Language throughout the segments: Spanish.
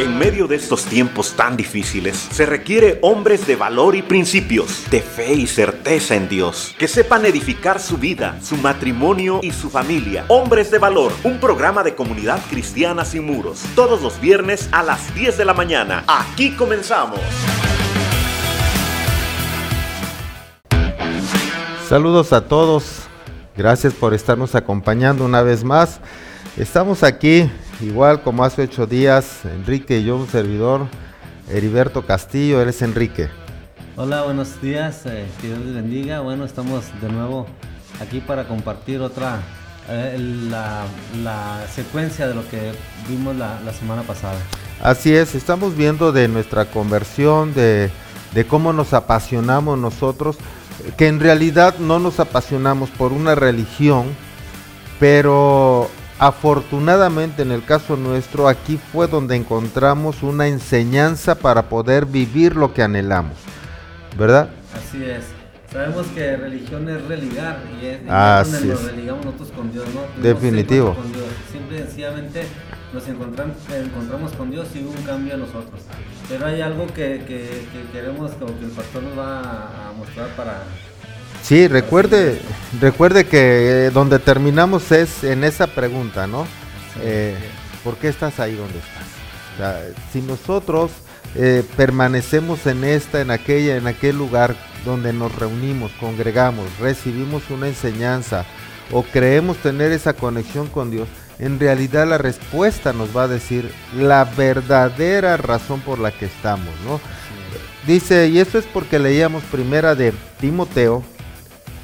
En medio de estos tiempos tan difíciles, se requiere hombres de valor y principios, de fe y certeza en Dios, que sepan edificar su vida, su matrimonio y su familia. Hombres de valor, un programa de comunidad cristiana sin muros, todos los viernes a las 10 de la mañana. Aquí comenzamos. Saludos a todos, gracias por estarnos acompañando una vez más. Estamos aquí igual como hace ocho días, Enrique y yo, un servidor, Heriberto Castillo, él es Enrique. Hola, buenos días, eh, que Dios les bendiga. Bueno, estamos de nuevo aquí para compartir otra, eh, la, secuencia de lo que vimos la, semana pasada. Así es, estamos viendo de nuestra conversión, de, de cómo nos apasionamos nosotros, que en realidad no nos apasionamos por una religión, pero Afortunadamente en el caso nuestro, aquí fue donde encontramos una enseñanza para poder vivir lo que anhelamos, ¿verdad? Así es. Sabemos que religión es religar y es, donde nos religamos nosotros con Dios, ¿no? Definitivo. Con Dios. Simple y sencillamente nos encontramos, encontramos con Dios y hubo un cambio en nosotros. Pero hay algo que, que, que queremos, como que el pastor nos va a mostrar para, Sí, recuerde, recuerde que eh, donde terminamos es en esa pregunta, ¿no? Eh, ¿Por qué estás ahí donde estás? si nosotros eh, permanecemos en esta, en aquella, en aquel lugar donde nos reunimos, congregamos, recibimos una enseñanza o creemos tener esa conexión con Dios, en realidad la respuesta nos va a decir la verdadera razón por la que estamos, ¿no? Dice, y esto es porque leíamos primera de Timoteo,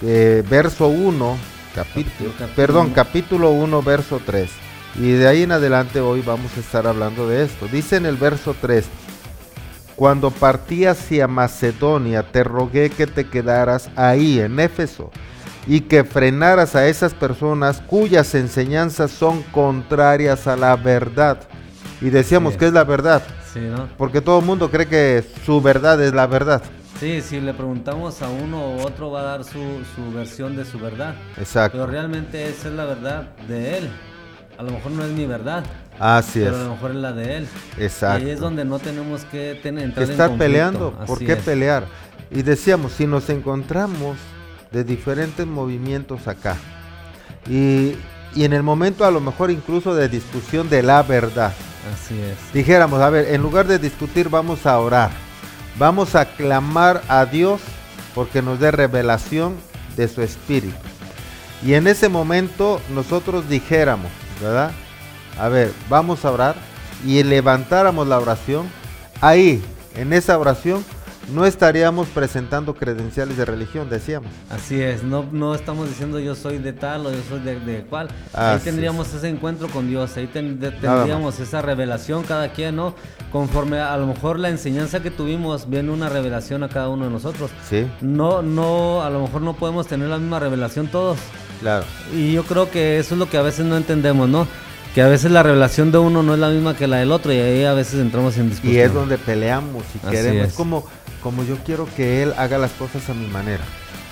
eh, verso 1, capítulo, perdón, capítulo 1, verso 3. Y de ahí en adelante hoy vamos a estar hablando de esto. Dice en el verso 3, cuando partí hacia Macedonia, te rogué que te quedaras ahí en Éfeso y que frenaras a esas personas cuyas enseñanzas son contrarias a la verdad. Y decíamos que es la verdad. Porque todo el mundo cree que su verdad es la verdad. Sí, si le preguntamos a uno u otro va a dar su, versión de su verdad. Exacto. Pero realmente esa es la verdad de él. A lo mejor no es mi verdad. Así es. Pero a lo mejor es la de él. Exacto. Y ahí es donde no tenemos que tener, entrar Estar peleando. ¿Por qué pelear? Y decíamos, si nos encontramos de diferentes movimientos acá y, y en el momento a lo mejor incluso de discusión de la verdad. Así es. Dijéramos, a ver, en lugar de discutir vamos a orar Vamos a clamar a Dios porque nos dé revelación de su espíritu. Y en ese momento nosotros dijéramos, ¿verdad? A ver, vamos a orar y levantáramos la oración. Ahí, en esa oración, no estaríamos presentando credenciales de religión, decíamos. Así es, no, no estamos diciendo yo soy de tal o yo soy de, cual. ahí tendríamos ese encuentro con Dios, ahí tendríamos esa revelación cada quien, ¿no? Conforme a, lo mejor la enseñanza que tuvimos, viene una revelación a cada uno de nosotros. Sí. No, no, a lo mejor no podemos tener la misma revelación todos. Claro. Y yo creo que eso es lo que a veces no entendemos, ¿no? Que a veces la revelación de uno no es la misma que la del otro y ahí a veces entramos en discusión. Y es donde peleamos y queremos. Es. como, como yo quiero que él haga las cosas a mi manera.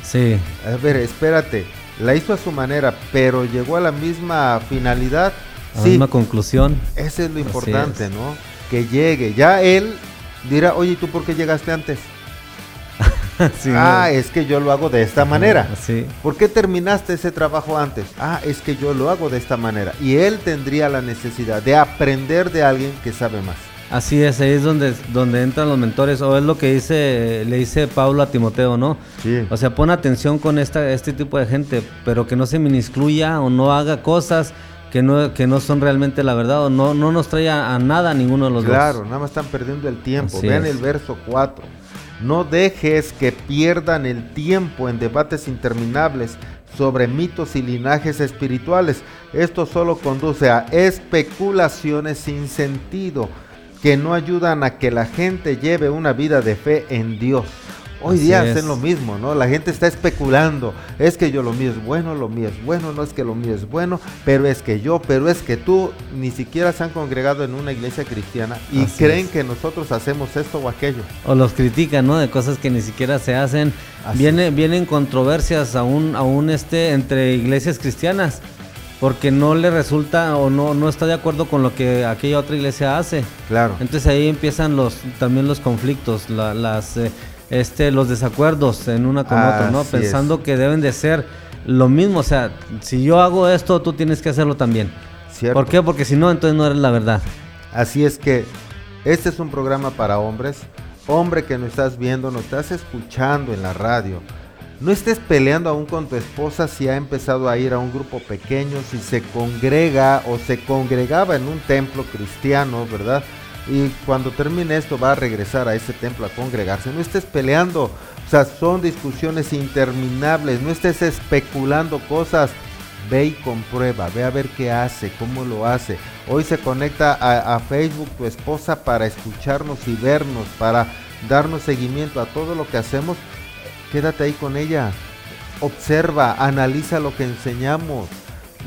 Sí. A ver, espérate, la hizo a su manera, pero llegó a la misma finalidad. A la misma conclusión. Ese es lo importante, ¿no? Que llegue. Ya él dirá, oye, ¿tú por qué llegaste antes? ah, es que yo lo hago de esta manera. Sí. ¿Por qué terminaste ese trabajo antes? Ah, es que yo lo hago de esta manera. Y él tendría la necesidad de aprender de alguien que sabe más. Así es, ahí es donde, donde entran los mentores, o es lo que dice, le dice Pablo a Timoteo, ¿no? Sí. O sea, pon atención con esta, este tipo de gente, pero que no se minuscluya o no haga cosas que no, que no son realmente la verdad, o no, no nos trae a, nada ninguno de los dos. Claro, nada más están perdiendo el tiempo. Vean el verso 4. No dejes que pierdan el tiempo en debates interminables sobre mitos y linajes espirituales. Esto solo conduce a especulaciones sin sentido que no ayudan a que la gente lleve una vida de fe en Dios. Hoy día hacen lo mismo, ¿no? La gente está especulando. Es que yo lo mío es bueno, lo mío es bueno, no es que lo mío es bueno, pero es que yo, pero es que tú ni siquiera se han congregado en una iglesia cristiana y creen que nosotros hacemos esto o aquello. O los critican, ¿no? De cosas que ni siquiera se hacen. Viene, vienen controversias aún, aún este, entre iglesias cristianas porque no le resulta o no, no está de acuerdo con lo que aquella otra iglesia hace. Claro. Entonces ahí empiezan los también los conflictos, las eh, este los desacuerdos en una con otra, ¿no? Pensando que deben de ser lo mismo, o sea, si yo hago esto, tú tienes que hacerlo también. Cierto. ¿Por qué? Porque si no, entonces no eres la verdad. Así es que este es un programa para hombres. Hombre que nos estás viendo, nos estás escuchando en la radio no estés peleando aún con tu esposa si ha empezado a ir a un grupo pequeño, si se congrega o se congregaba en un templo cristiano, ¿verdad? Y cuando termine esto va a regresar a ese templo a congregarse. No estés peleando, o sea, son discusiones interminables, no estés especulando cosas. Ve y comprueba, ve a ver qué hace, cómo lo hace. Hoy se conecta a, a Facebook tu esposa para escucharnos y vernos, para darnos seguimiento a todo lo que hacemos quédate ahí con ella. Observa, analiza lo que enseñamos.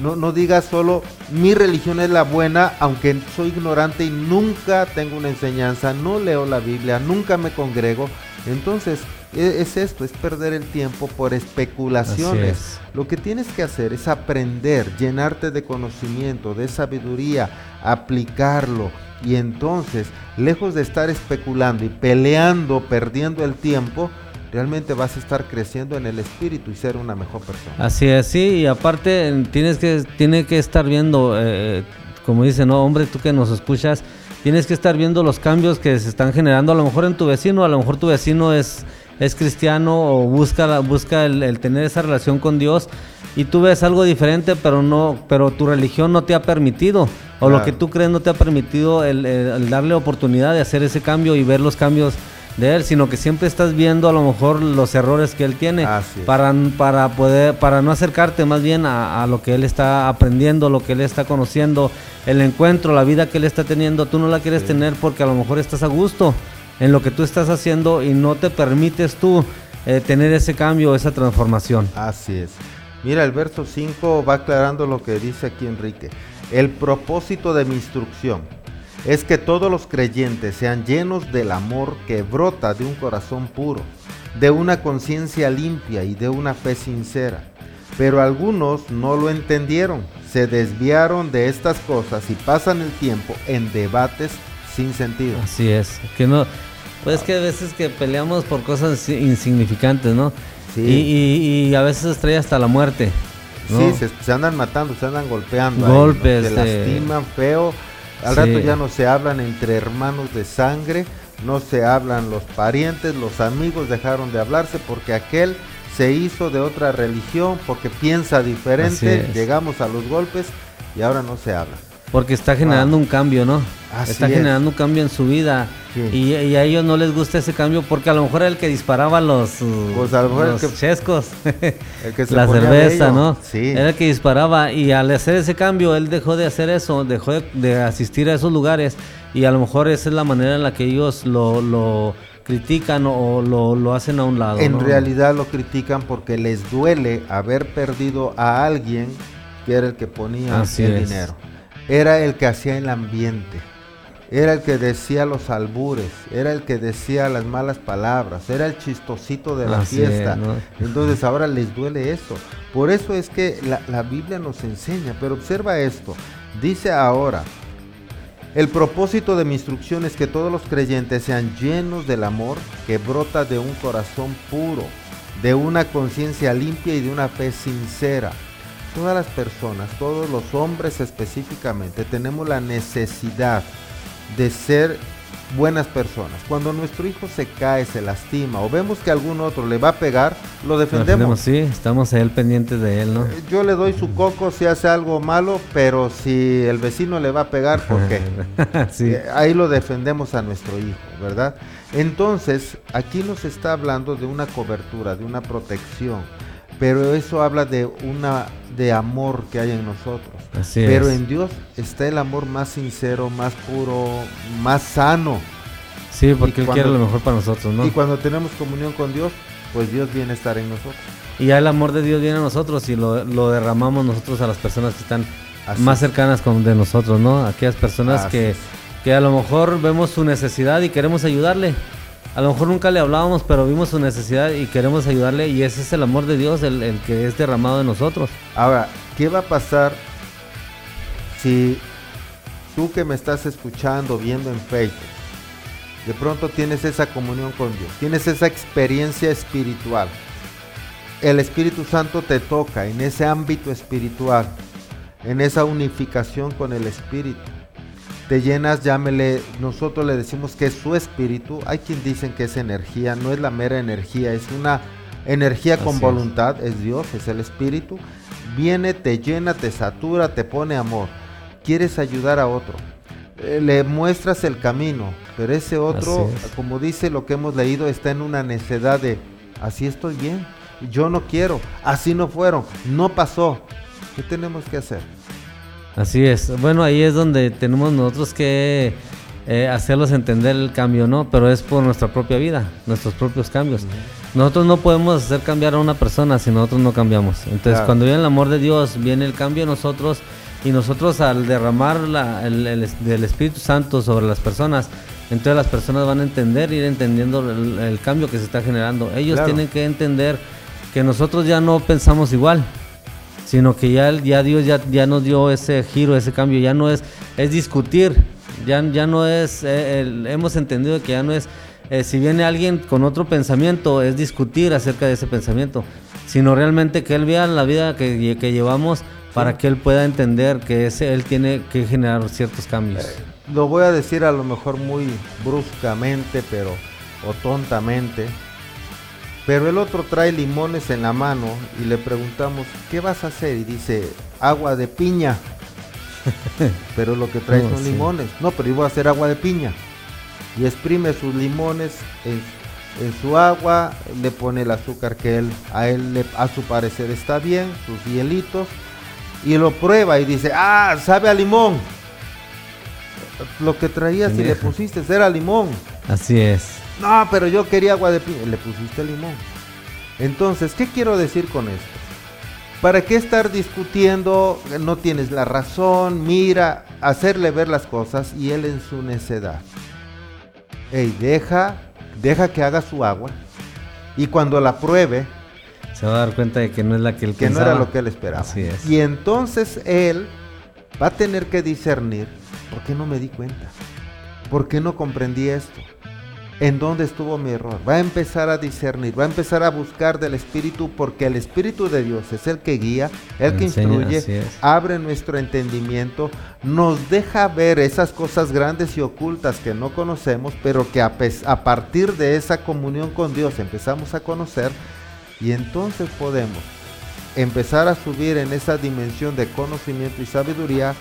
No, no digas solo mi religión es la buena, aunque soy ignorante y nunca tengo una enseñanza, no leo la Biblia, nunca me congrego. Entonces, e, es, esto, es perder el tiempo por especulaciones. Lo que tienes que hacer es aprender, llenarte de conocimiento, de sabiduría, aplicarlo. Y entonces, lejos de estar especulando y peleando, perdiendo el tiempo, realmente vas a estar creciendo en el espíritu y ser una mejor persona. Así es, sí, y aparte tienes que, tiene que estar viendo, eh, como dice, no, hombre, tú que nos escuchas, tienes que estar viendo los cambios que se están generando a lo mejor en tu vecino, a lo mejor tu vecino es, es cristiano o busca, busca el, tener esa relación con Dios y tú ves algo diferente, pero no, pero tu religión no te ha permitido o lo que tú crees no te ha permitido el darle oportunidad de hacer ese cambio y ver los cambios de él, sino que siempre estás viendo a lo mejor los errores que él tiene para, para poder, para no acercarte más bien a, lo que él está aprendiendo, lo que él está conociendo, el encuentro, la vida que él está teniendo, tú no la quieres tener porque a lo mejor estás a gusto en lo que tú estás haciendo y no te permites tú eh, tener ese cambio, esa transformación. Así es. Mira, el verso 5 va aclarando lo que dice aquí Enrique. El propósito de mi instrucción es que todos los creyentes sean llenos del amor que brota de un corazón puro, de una conciencia limpia y de una fe sincera. Pero algunos no lo entendieron, se desviaron de estas cosas y pasan el tiempo en debates sin sentido. Así es, que no, pues que a veces que peleamos por cosas insignificantes, ¿no? Sí. Y, a veces trae hasta la muerte. Sí, se, andan matando, se andan golpeando. Golpes. Se lastiman feo al rato ya no se hablan entre hermanos de sangre, no se hablan los parientes, los amigos dejaron de hablarse porque aquel se hizo de otra religión, porque piensa diferente, llegamos a los golpes y ahora no se habla. Porque está generando un cambio, ¿no? está generando un cambio en su vida. Y, a ellos no les gusta ese cambio porque a lo mejor era el que disparaba los, los chescos, la cerveza, ¿no? Sí. Era el que disparaba y al hacer ese cambio él dejó de hacer eso, dejó de, asistir a esos lugares y a lo mejor esa es la manera en la que ellos lo, critican o lo, hacen a un lado. En realidad lo critican porque les duele haber perdido a alguien que era el que ponía el dinero era el que hacía el ambiente, era el que decía los albures, era el que decía las malas palabras, era el chistosito de la fiesta. Entonces ahora les duele eso. Por eso es que la, la Biblia nos enseña, pero observa esto, dice ahora, el propósito de mi instrucción es que todos los creyentes sean llenos del amor que brota de un corazón puro, de una conciencia limpia y de una fe sincera todas las personas, todos los hombres específicamente, tenemos la necesidad de ser buenas personas. Cuando nuestro hijo se cae, se lastima o vemos que algún otro le va a pegar, lo defendemos. sí, estamos a él pendientes de él, ¿no? Eh, yo le doy su coco si hace algo malo, pero si el vecino le va a pegar, ¿por qué? sí. Eh, ahí lo defendemos a nuestro hijo, ¿verdad? Entonces, aquí nos está hablando de una cobertura, de una protección pero eso habla de una de amor que hay en nosotros. pero en Dios está el amor más sincero, más puro, más sano. Sí, porque Él quiere lo mejor para nosotros, ¿no? Y cuando tenemos comunión con Dios, pues Dios viene a estar en nosotros. Y ya el amor de Dios viene a nosotros y lo, derramamos nosotros a las personas que están más cercanas con, de nosotros, ¿no? Aquellas personas que, que a lo mejor vemos su necesidad y queremos ayudarle a lo mejor nunca le hablábamos, pero vimos su necesidad y queremos ayudarle y ese es el amor de Dios, el, que es derramado en nosotros. Ahora, ¿qué va a pasar si tú que me estás escuchando, viendo en Facebook, de pronto tienes esa comunión con Dios, tienes esa experiencia espiritual, el Espíritu Santo te toca en ese ámbito espiritual, en esa unificación con el Espíritu. Te llenas, llámele, nosotros le decimos que es su espíritu. Hay quien dicen que es energía, no es la mera energía, es una energía con voluntad, es. Dios, es el espíritu. Viene, te llena, te satura, te pone amor. Quieres ayudar a otro. Eh, le muestras el camino, pero ese otro, como dice lo que hemos leído, está en una necedad de, así estoy bien, yo no quiero, así no fueron, no pasó. ¿Qué tenemos que hacer? Así es. Bueno, ahí es donde tenemos nosotros que eh, hacerlos entender el cambio, ¿no? Pero es por nuestra propia vida, nuestros propios cambios. Nosotros no podemos hacer cambiar a una persona si nosotros no cambiamos. Entonces, cuando viene el amor de Dios, viene el cambio de nosotros y nosotros al derramar el, Espíritu Santo sobre las personas, entonces las personas van a entender, ir entendiendo el, cambio que se está generando. Ellos tienen que entender que nosotros ya no pensamos igual, sino que ya, ya Dios ya, ya nos dio ese giro, ese cambio, ya no es, es discutir, ya, ya no es, eh, hemos entendido que ya no es, eh, si viene alguien con otro pensamiento, es discutir acerca de ese pensamiento, sino realmente que él vea la vida que, que llevamos para que él pueda entender que ese, él tiene que generar ciertos cambios. Eh, lo voy a decir a lo mejor muy bruscamente, pero o tontamente, pero el otro trae limones en la mano y le preguntamos, ¿qué vas a hacer? Y dice, agua de piña. pero lo que trae son limones. No, pero iba a hacer agua de piña. Y exprime sus limones en, su agua, le pone el azúcar que él, a él a su parecer está bien, sus hielitos, y lo prueba y dice, ah, sabe a limón. Lo que traías y le pusiste era limón. Así es. No, pero yo quería agua de piña. Le pusiste limón. Entonces, ¿qué quiero decir con esto? ¿Para qué estar discutiendo? No tienes la razón. Mira, hacerle ver las cosas y él en su necedad. Ey, deja, deja que haga su agua. Y cuando la pruebe, se va a dar cuenta de que no es la que él que no era lo que él esperaba. Así es. Y entonces él va a tener que discernir, ¿por qué no me di cuenta? ¿Por qué no comprendí esto? En dónde estuvo mi error. Va a empezar a discernir, va a empezar a buscar del Espíritu porque el Espíritu de Dios es el que guía, el que instruye, abre nuestro entendimiento, nos deja ver esas cosas grandes y ocultas que no conocemos, pero que a, a partir de esa comunión con Dios empezamos a conocer y entonces podemos empezar a subir en esa dimensión de conocimiento y sabiduría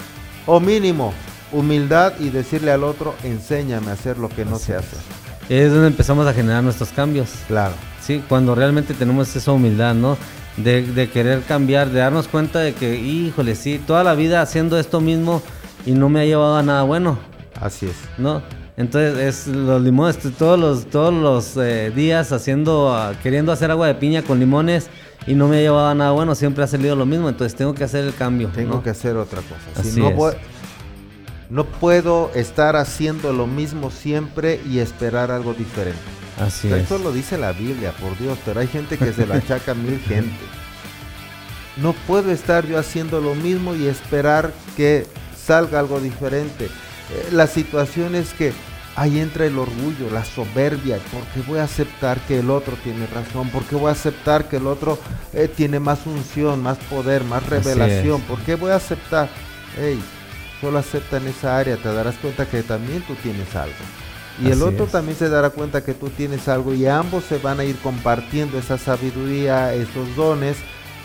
o mínimo humildad y decirle al otro, enséñame a hacer lo que no sé hacer es donde empezamos a generar nuestros cambios. Claro. Sí, cuando realmente tenemos esa humildad, ¿no? De, querer cambiar, de darnos cuenta de que, híjole, sí, toda la vida haciendo esto mismo y no me ha llevado a nada bueno. Así es. ¿No? Entonces, es los limones, todos los, todos los eh, días haciendo, ah, queriendo hacer agua de piña con limones y no me ha llevado a nada bueno, siempre ha salido lo mismo, entonces tengo que hacer el cambio. Tengo que hacer otra cosa. Si no, no puedo estar haciendo lo mismo siempre y esperar algo diferente. Así Esto lo dice la Biblia, por Dios, pero hay gente que se la achaca a mil gente. No puedo estar yo haciendo lo mismo y esperar que salga algo diferente. Eh, la situación es que ahí entra el orgullo, la soberbia, porque voy a aceptar que el otro tiene razón, porque voy a aceptar que el otro eh, tiene más unción, más poder, más revelación, porque voy a aceptar, hey, solo acepta en esa área, te darás cuenta que también tú tienes algo. Y el otro también se dará cuenta que tú tienes algo y ambos se van a ir compartiendo esa sabiduría, esos dones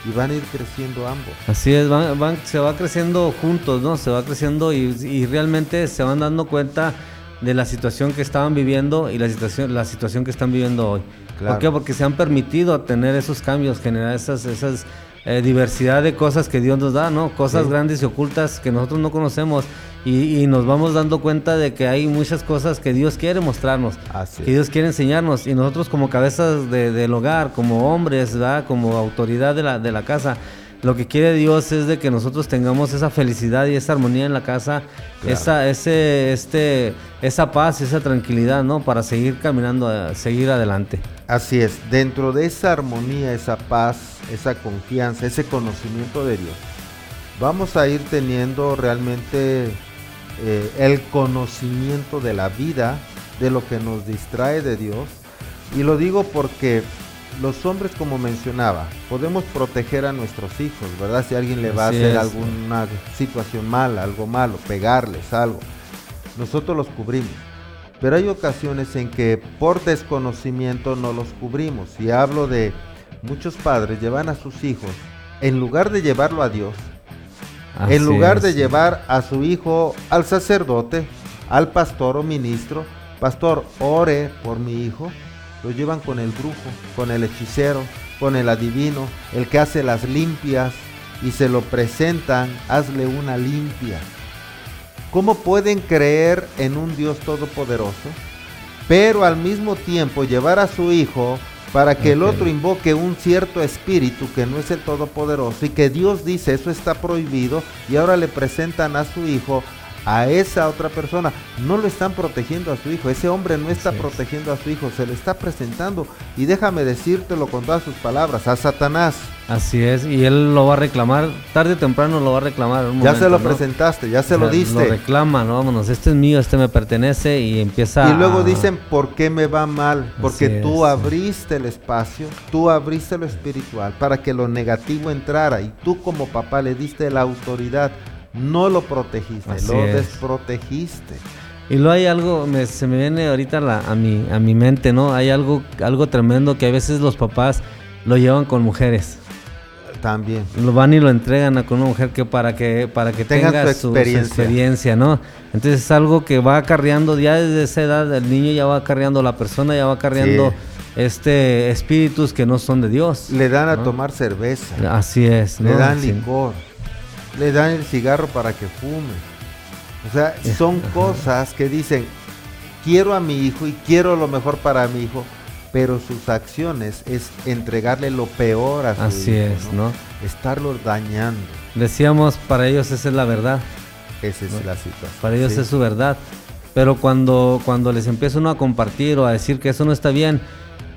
y van a ir creciendo ambos. Así es, van, se va creciendo juntos, ¿no? Se va creciendo y, realmente se van dando cuenta de la situación que estaban viviendo y la situación, la situación que están viviendo hoy. ¿Por qué? Porque se han permitido tener esos cambios, generar esas, esas eh, diversidad de cosas que Dios nos da, ¿no? Cosas grandes y ocultas que nosotros no conocemos y, nos vamos dando cuenta de que hay muchas cosas que Dios quiere mostrarnos, que Dios quiere enseñarnos y nosotros como cabezas del hogar, como hombres, ¿verdad? Como autoridad de la, de la casa, lo que quiere Dios es de que nosotros tengamos esa felicidad y esa armonía en la casa, esa, ese, este, esa paz y esa tranquilidad, ¿no? Para seguir caminando, seguir adelante. Así es, dentro de esa armonía, esa paz, esa confianza, ese conocimiento de Dios, vamos a ir teniendo realmente eh, el conocimiento de la vida, de lo que nos distrae de Dios. Y lo digo porque los hombres, como mencionaba, podemos proteger a nuestros hijos, ¿verdad? Si alguien le va a hacer alguna situación mala, algo malo, pegarles algo, nosotros los cubrimos. Pero hay ocasiones en que por desconocimiento no los cubrimos. Y hablo de muchos padres llevan a sus hijos, en lugar de llevarlo a Dios, en lugar de llevar a su hijo al sacerdote, al pastor o ministro, pastor, ore por mi hijo, lo llevan con el brujo, con el hechicero, con el adivino, el que hace las limpias y se lo presentan, hazle una limpia. ¿Cómo pueden creer en un Dios todopoderoso, pero al mismo tiempo llevar a su hijo para que el otro invoque un cierto espíritu que no es el todopoderoso y que Dios dice eso está prohibido y ahora le presentan a su hijo a esa otra persona. No lo están protegiendo a su hijo. Ese hombre no está protegiendo a su hijo. Se le está presentando. Y déjame decírtelo con todas sus palabras. A Satanás. Así es. Y él lo va a reclamar. Tarde o temprano lo va a reclamar. ya se lo presentaste. Ya se lo diste. Lo reclama, ¿no? Vámonos. Este es mío. Este me pertenece. Y empieza Y luego dicen, ¿por qué me va mal? Porque tú abriste el espacio. Tú abriste lo espiritual para que lo negativo entrara. Y tú como papá le diste la autoridad no lo protegiste, lo desprotegiste. Y luego hay algo, se me viene ahorita a, mi, a mi mente, ¿no? Hay algo, algo tremendo que a veces los papás lo llevan con mujeres. También. Lo van y lo entregan a con una mujer que para que para que tenga, su, experiencia. ¿no? Entonces es algo que va acarreando ya desde esa edad, el niño ya va acarreando, la persona ya va acarreando este espíritus que no son de Dios. Le dan a tomar cerveza. Así es. Le dan licor le dan el cigarro para que fume. O sea, son cosas que dicen, quiero a mi hijo y quiero lo mejor para mi hijo, pero sus acciones es entregarle lo peor a su Así es, ¿no? Estarlo dañando. Decíamos, para ellos esa es la verdad. Esa es la situación. Para ellos es su verdad. Pero cuando, cuando les empieza uno a compartir o a decir que eso no está bien,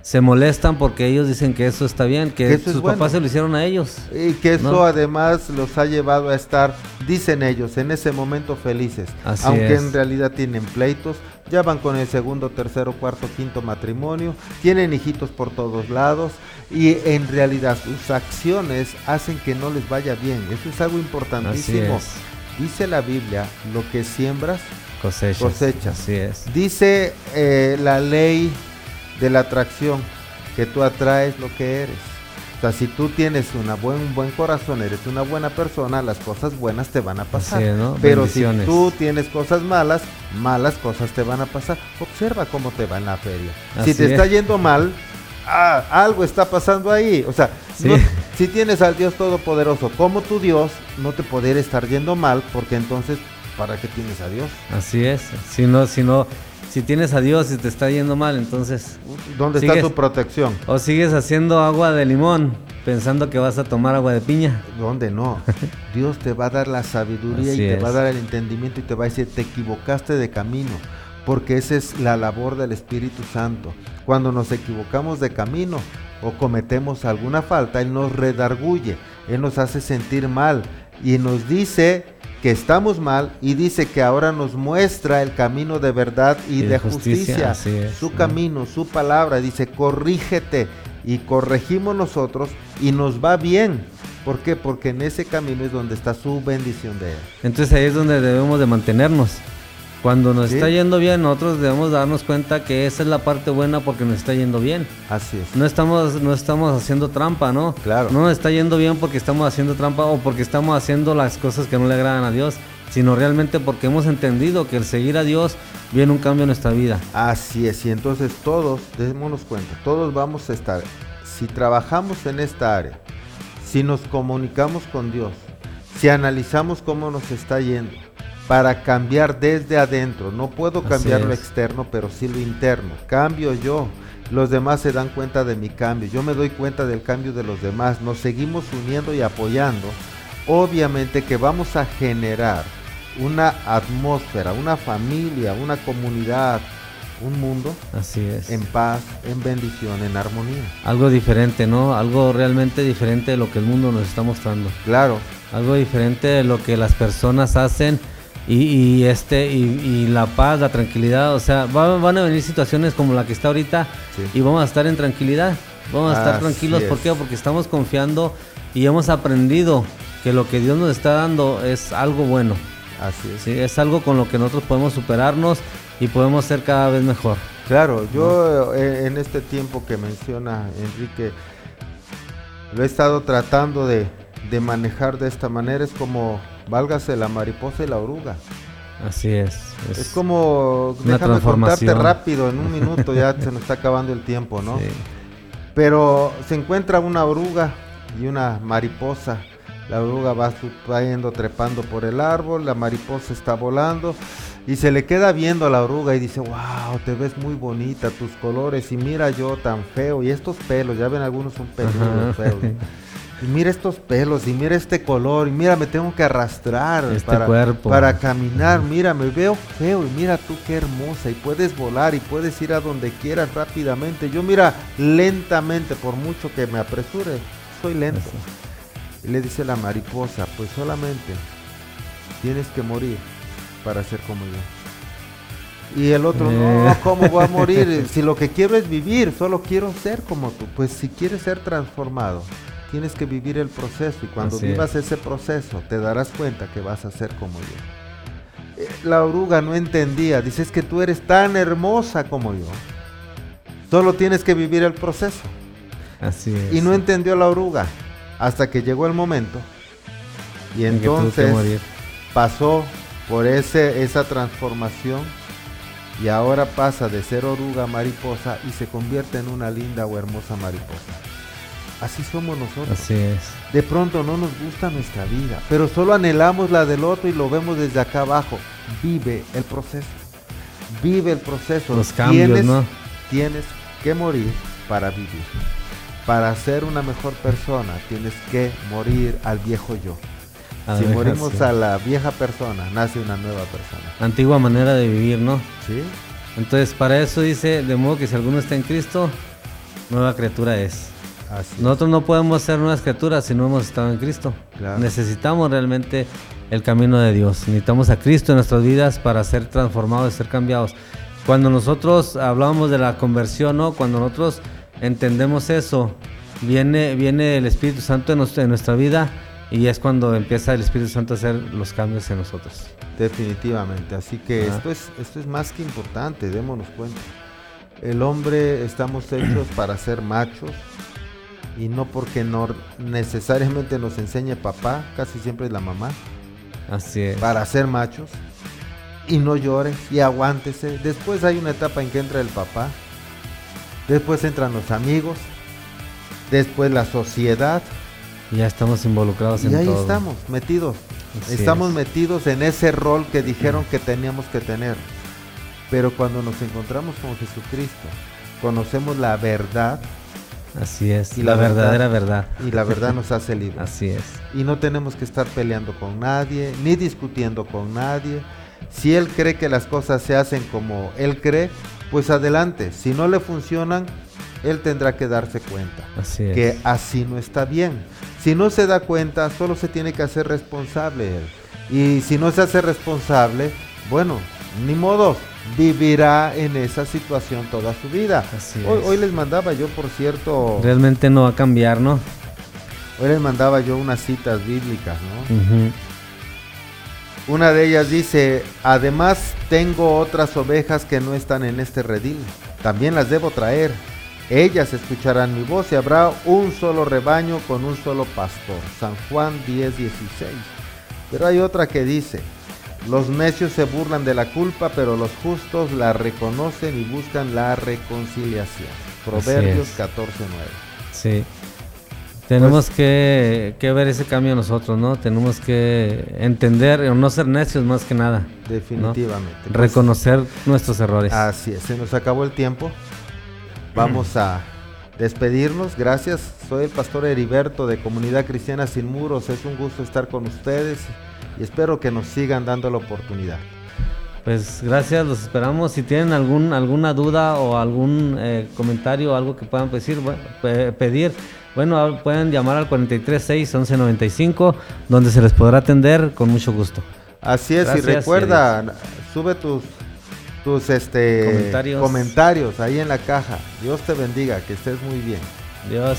se molestan porque ellos dicen que eso está bien, que, sus papás se lo hicieron a ellos. Y que eso además los ha llevado a estar, dicen ellos, en ese momento felices. aunque en realidad tienen pleitos, ya van con el segundo, tercero, cuarto, quinto matrimonio, tienen hijitos por todos lados y en realidad sus acciones hacen que no les vaya bien. Eso es algo importantísimo. Dice la Biblia, lo que siembras, cosechas. Así es. Dice eh, la ley de la atracción, que tú atraes lo que eres. O sea, si tú tienes una buen, un buen corazón, eres una buena persona, las cosas buenas te van a pasar. Pero si tú tienes cosas malas, malas cosas te van a pasar. Observa cómo te va en la feria. si te está yendo mal, ah, algo está pasando ahí. O sea, si tienes al Dios Todopoderoso como tu Dios, no te podría estar yendo mal, porque entonces, ¿para qué tienes a Dios? Así es. Si no, si no si tienes a Dios y te está yendo mal, entonces... ¿Dónde está tu protección? O sigues haciendo agua de limón pensando que vas a tomar agua de piña. ¿Dónde no? Dios te va a dar la sabiduría y te va a dar el entendimiento y te va a decir, te equivocaste de camino, porque esa es la labor del Espíritu Santo. Cuando nos equivocamos de camino o cometemos alguna falta, Él nos redarguye, Él nos hace sentir mal y nos dice que estamos mal y dice que ahora nos muestra el camino de verdad y, de, justicia, su camino, su palabra, dice, corrígete y corregimos nosotros y nos va bien. ¿Por qué? Porque en ese camino es donde está su bendición de Él. Entonces ahí es donde debemos de mantenernos. Cuando nos está yendo bien, nosotros debemos darnos cuenta que esa es la parte buena porque nos está yendo bien. Así es. No estamos, no estamos haciendo trampa, ¿no? Claro. No nos está yendo bien porque estamos haciendo trampa o porque estamos haciendo las cosas que no le agradan a Dios, sino realmente porque hemos entendido que el seguir a Dios viene un cambio en nuestra vida. Así es, y entonces todos, démonos cuenta, todos vamos a estar, si trabajamos en esta área, si nos comunicamos con Dios, si analizamos cómo nos está yendo, para cambiar desde adentro. No puedo cambiar lo externo, pero sí lo interno. Cambio yo. Los demás se dan cuenta de mi cambio. Yo me doy cuenta del cambio de los demás. Nos seguimos uniendo y apoyando. Obviamente que vamos a generar una atmósfera, una familia, una comunidad un mundo Así es. en paz, en bendición, en armonía. Algo diferente, ¿no? Algo realmente diferente de lo que el mundo nos está mostrando. Claro. Algo diferente de lo que las personas hacen y, este y, la paz, la tranquilidad, o sea, van a venir situaciones como la que está ahorita y vamos a estar en tranquilidad. Vamos a estar tranquilos, ¿por qué? Porque estamos confiando y hemos aprendido que lo que Dios nos está dando es algo bueno. Así es. ¿sí? Es algo con lo que nosotros podemos superarnos y podemos ser cada vez mejor. Claro, yo eh, en este tiempo que menciona Enrique, lo he estado tratando de, manejar de esta manera, es como, válgase la mariposa y la oruga. Así es. Es, como, déjame contarte rápido, en un minuto ya se nos está acabando el tiempo, ¿no? Sí. Pero se encuentra una oruga y una mariposa la oruga va, yendo trepando por el árbol, la mariposa está volando y se le queda viendo a la oruga y dice, wow, te ves muy bonita, tus colores y mira yo tan feo y estos pelos, ya ven algunos son peludos feos. Y mira estos pelos y mira este color y mira me tengo que arrastrar este para, cuerpo. para caminar, mira me veo feo y mira tú qué hermosa y puedes volar y puedes ir a donde quieras rápidamente. Yo mira lentamente por mucho que me apresure, soy lento. Y le dice la mariposa, pues solamente tienes que morir para ser como yo. Y el otro, no, eh. ¿cómo voy a morir? Si lo que quiero es vivir, solo quiero ser como tú. Pues si quieres ser transformado, tienes que vivir el proceso y cuando vivas ese proceso te darás cuenta que vas a ser como yo. Eh, la oruga no entendía, dices que tú eres tan hermosa como yo. Solo tienes que vivir el proceso. Así es. Y no entendió la oruga hasta que llegó el momento y entonces pasó por ese, esa transformación y ahora pasa de ser oruga a mariposa y se convierte en una linda o hermosa mariposa. Así somos nosotros. Así es. De pronto no nos gusta nuestra vida, pero solo anhelamos la del otro y lo vemos desde acá abajo. Vive el proceso. Vive el proceso. Los cambios, ¿no? Tienes que morir para vivir. Para ser una mejor persona tienes que morir al viejo yo. si morimos a la vieja persona, nace una nueva persona. Antigua manera de vivir, ¿no? Sí. Entonces, para eso dice, de modo que si alguno está en Cristo, nueva criatura es. Así Nosotros no podemos ser nuevas criaturas si no hemos estado en Cristo. Necesitamos realmente el camino de Dios. Necesitamos a Cristo en nuestras vidas para ser transformados, ser cambiados. Cuando nosotros hablábamos de la conversión, ¿no? Cuando nosotros entendemos eso, viene, viene el Espíritu Santo en, nuestra, vida y es cuando empieza el Espíritu Santo a hacer los cambios en nosotros. Definitivamente, así que esto es, esto es más que importante, démonos cuenta. El hombre estamos hechos para ser machos y no porque no necesariamente nos enseñe papá, casi siempre es la mamá. Así es. Para ser machos y no llores y aguántese. Después hay una etapa en que entra el papá después entran los amigos, después la sociedad. Ya estamos involucrados en y ahí estamos, metidos. estamos metidos en ese rol que dijeron que teníamos que tener. Pero cuando nos encontramos con Jesucristo, conocemos la verdad. Así es, y la, verdadera verdad, Y la verdad nos hace libres. Así es. Y no tenemos que estar peleando con nadie, ni discutiendo con nadie. Si Él cree que las cosas se hacen como Él cree, pues adelante. Si no le funcionan, él tendrá que darse cuenta que así no está bien. Si no se da cuenta, solo se tiene que hacer responsable él. Y si no se hace responsable, bueno, ni modo, vivirá en esa situación toda su vida. Hoy, hoy, les mandaba yo, por cierto... Realmente no va a cambiar, ¿no? Hoy les mandaba yo unas citas bíblicas, ¿no? Una de ellas dice, además tengo otras ovejas que no están en este redil, también las debo traer. Ellas escucharán mi voz y habrá un solo rebaño con un solo pastor. San Juan 10, 16. Pero hay otra que dice, los necios se burlan de la culpa, pero los justos la reconocen y buscan la reconciliación. Proverbios 14, 9. Sí. Tenemos pues que, ver ese cambio nosotros, ¿no? Tenemos que entender, o no ser necios más que nada. Definitivamente. Reconocer nuestros errores. Así es, se nos acabó el tiempo. Vamos a despedirnos. Gracias. Soy el pastor Heriberto de Comunidad Cristiana Sin Muros. Es un gusto estar con ustedes y espero que nos sigan dando la oportunidad. Pues gracias, los esperamos. Si tienen algún, alguna duda o algún eh, comentario o algo que puedan decir, pedir, bueno, pueden llamar al 436-1195, donde se les podrá atender con mucho gusto. Así es, y recuerda, sube tus, tus este, comentarios. comentarios ahí en la caja. Dios te bendiga, que estés muy bien. Dios.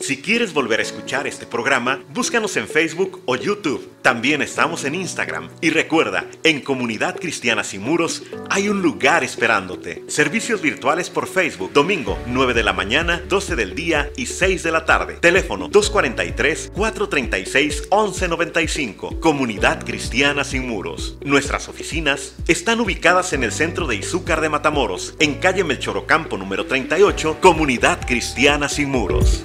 Si quieres volver a escuchar este programa, búscanos en Facebook o YouTube. También estamos en Instagram. Y recuerda, en Comunidad Cristiana Sin Muros hay un lugar esperándote. Servicios virtuales por Facebook, domingo 9 de la mañana, 12 del día y 6 de la tarde. Teléfono 243-436-1195. Comunidad Cristiana Sin Muros. Nuestras oficinas están ubicadas en el centro de Izúcar de Matamoros, en calle Melchorocampo número 38, Comunidad Cristiana Sin Muros.